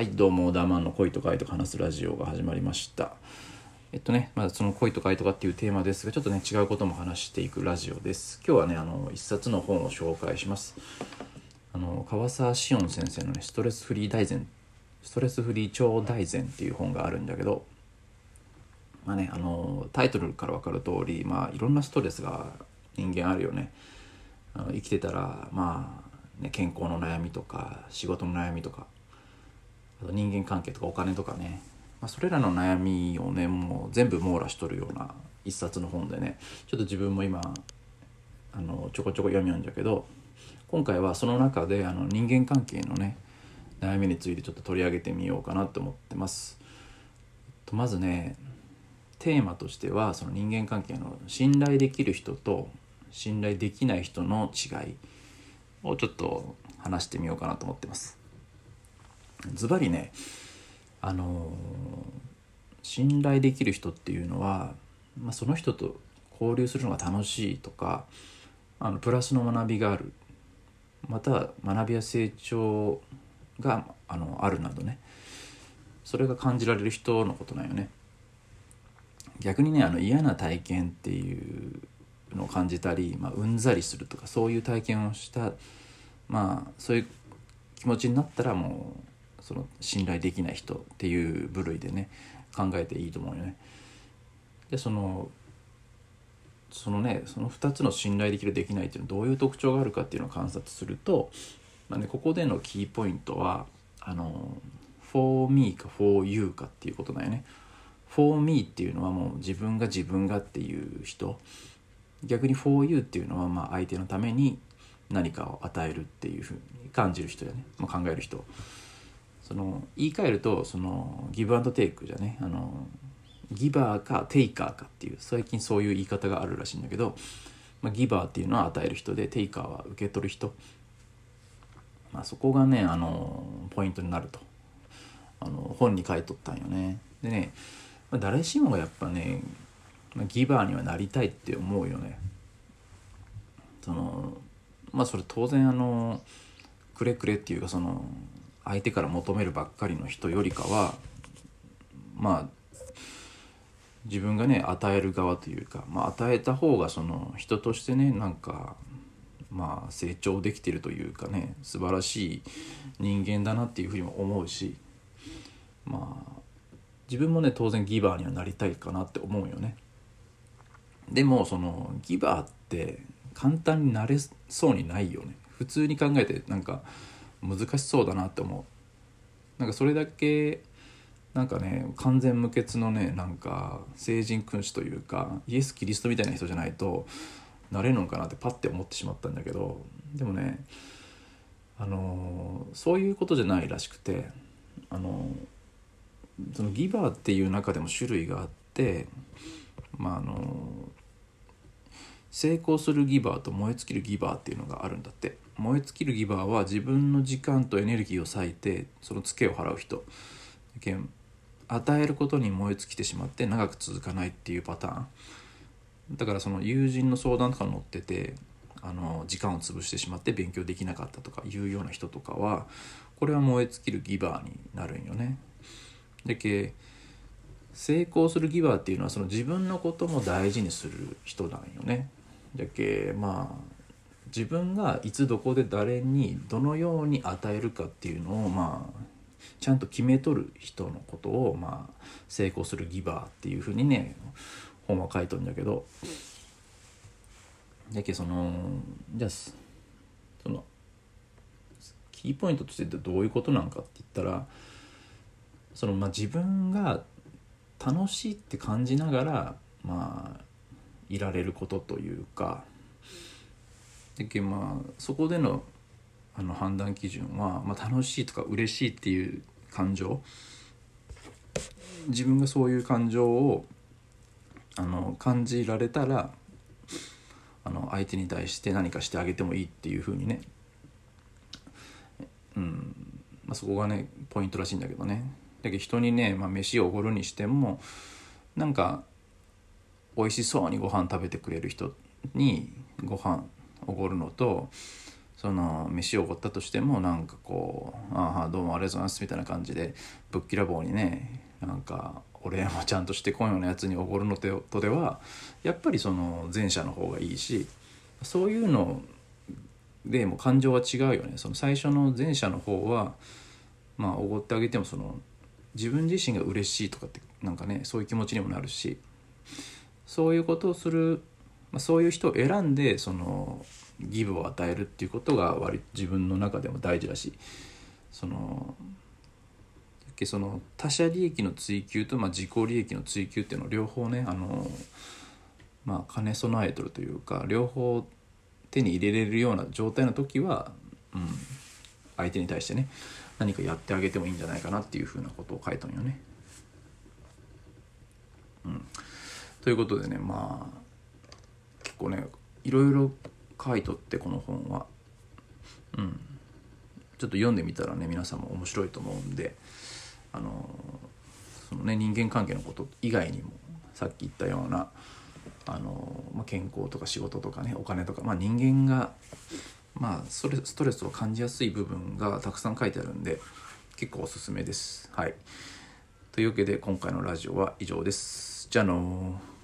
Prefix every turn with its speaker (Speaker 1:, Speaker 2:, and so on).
Speaker 1: はいどうもダーマンの恋とか愛とか話すラジオが始まりました。えっとね、まあ、その恋とか愛とかっていうテーマですがちょっとね違うことも話していくラジオです。今日はねあの一冊の本を紹介します。あの川沢志音先生のねストレスフリー大全ストレスフリー超大全っていう本があるんだけどまあねあのタイトルから分かる通りまあいろんなストレスが人間あるよね。あの生きてたらまあ、ね、健康の悩みとか仕事の悩みとかあと人間関係とかお金とかね、まあ、それらの悩みをねもう全部網羅しとるような一冊の本でねちょっと自分も今あのちょこちょこ読みよんじゃけど今回はその中であの人間関係のね悩みについてちょっと取り上げてみようかなと思ってます。とまずねテーマとしてはその人間関係の信頼できる人と信頼できない人の違いをちょっと話してみようかなと思ってます。ズバリねあの信頼できる人っていうのは、まあ、その人と交流するのが楽しいとかあのプラスの学びがある。または学びや成長があのあるなどね。それが感じられる人のことなんよね。逆にねあの嫌な体験っていうのを感じたり、まあ、うんざりするとかそういう体験をしたまあそういう気持ちになったらもうその信頼できない人っていう部類でね考えていいと思うよね。でそのそのねその2つの信頼できるできないっていうのはどういう特徴があるかっていうのを観察すると、まあね、ここでのキーポイントはあの for me か for you かっていうことだよね。for me っていうのはもう自分が自分がっていう人逆に for you っていうのはまあ相手のために何かを与えるっていうふうに感じる人やね、まあ、考える人その言い換えるとそのギブアンドテイクじゃねあのギバーかテイカーかっていう最近そういう言い方があるらしいんだけど、まあ、ギバーっていうのは与える人でテイカーは受け取る人、まあ、そこがねあのポイントになると。あの本に書いとったんよね。でね、まあ、誰しもがやっぱね、まあ、ギバーにはなりたいって思うよね。そのまあそれ当然あのくれくれっていうかその相手から求めるばっかりの人よりかはまあ自分がね与える側というか、まあ、与えた方がその人としてねなんかまあ成長できてるというかね素晴らしい人間だなっていうふうにも思うしまあ自分もね当然ギバーにはなりたいかなって思うよね。でもそのギバーって簡単になれそうにないよね普通に考えてなんか難しそうだなって思う。なんかそれだけなんかね完全無欠のねなんか聖人君主というかイエス・キリストみたいな人じゃないとなれるのかなってパッて思ってしまったんだけどでもねあのそういうことじゃないらしくてあのそのギバーっていう中でも種類があってまああの成功するギバーと燃え尽きるギバーっていうのがあるんだって燃え尽きるギバーは自分の時間とエネルギーを割いてそのツケを払う人与えることに燃え尽きてしまって長く続かないっていうパターンだからその友人の相談とか乗っててあの時間を潰してしまって勉強できなかったとかいうような人とかはこれは燃え尽きるギバーになるんよね。でけ成功するギバーっていうのはその自分のことも大事にする人なんよね。じゃけまあ自分がいつどこで誰にどのように与えるかっていうのをまあちゃんと決めとる人のことをまあ成功するギバーっていうふうにね本は書いとるんだけど。だけそのじゃあそのキーポイントとしてどういうことなのかって言ったらそのまあ自分が楽しいって感じながらまあいられることというか。でけまあそこでのあの判断基準は、まあ、楽しいとか嬉しいっていう感情。自分がそういう感情をあの感じられたらあの相手に対して何かしてあげてもいいっていうふうにね、うん。まあ、そこがねポイントらしいんだけどね。だけど人にね、まあ、飯をおごるにしてもなんか美味しそうにご飯食べてくれる人にご飯おごるのとその飯をおごったとしてもなんかこう「ああどうもありがとうございます」みたいな感じでぶっきらぼうにねなんかお礼もちゃんとしてこんようなやつにおごるのとではやっぱりその前者の方がいいしそういうのでも感情は違うよね。その最初の前者の方はまあおごってあげてもその自分自身が嬉しいとかってなんかねそういう気持ちにもなるしそういうことをする、まあ、そういう人を選んでそのギブを与えるっていうことが割自分の中でも大事だしそのその他者利益の追求と、まあ、自己利益の追求っていうのを両方ねあの、まあ、兼ね備えとるというか両方手に入れれるような状態の時は、うん、相手に対してね何かやってあげてもいいんじゃないかなっていうふうなことを書いたんよね。うん、ということでねまあ結構ねいろいろ書いとってこの本は。うん、ちょっと読んでみたらね皆さんも面白いと思うんであのそのね人間関係のこと以外にもさっき言ったようなあの、まあ、健康とか仕事とかねお金とか、まあ、人間がまあストレスを感じやすい部分がたくさん書いてあるんで結構おすすめです。はい、というわけで今回のラジオは以上です。じゃあの。ー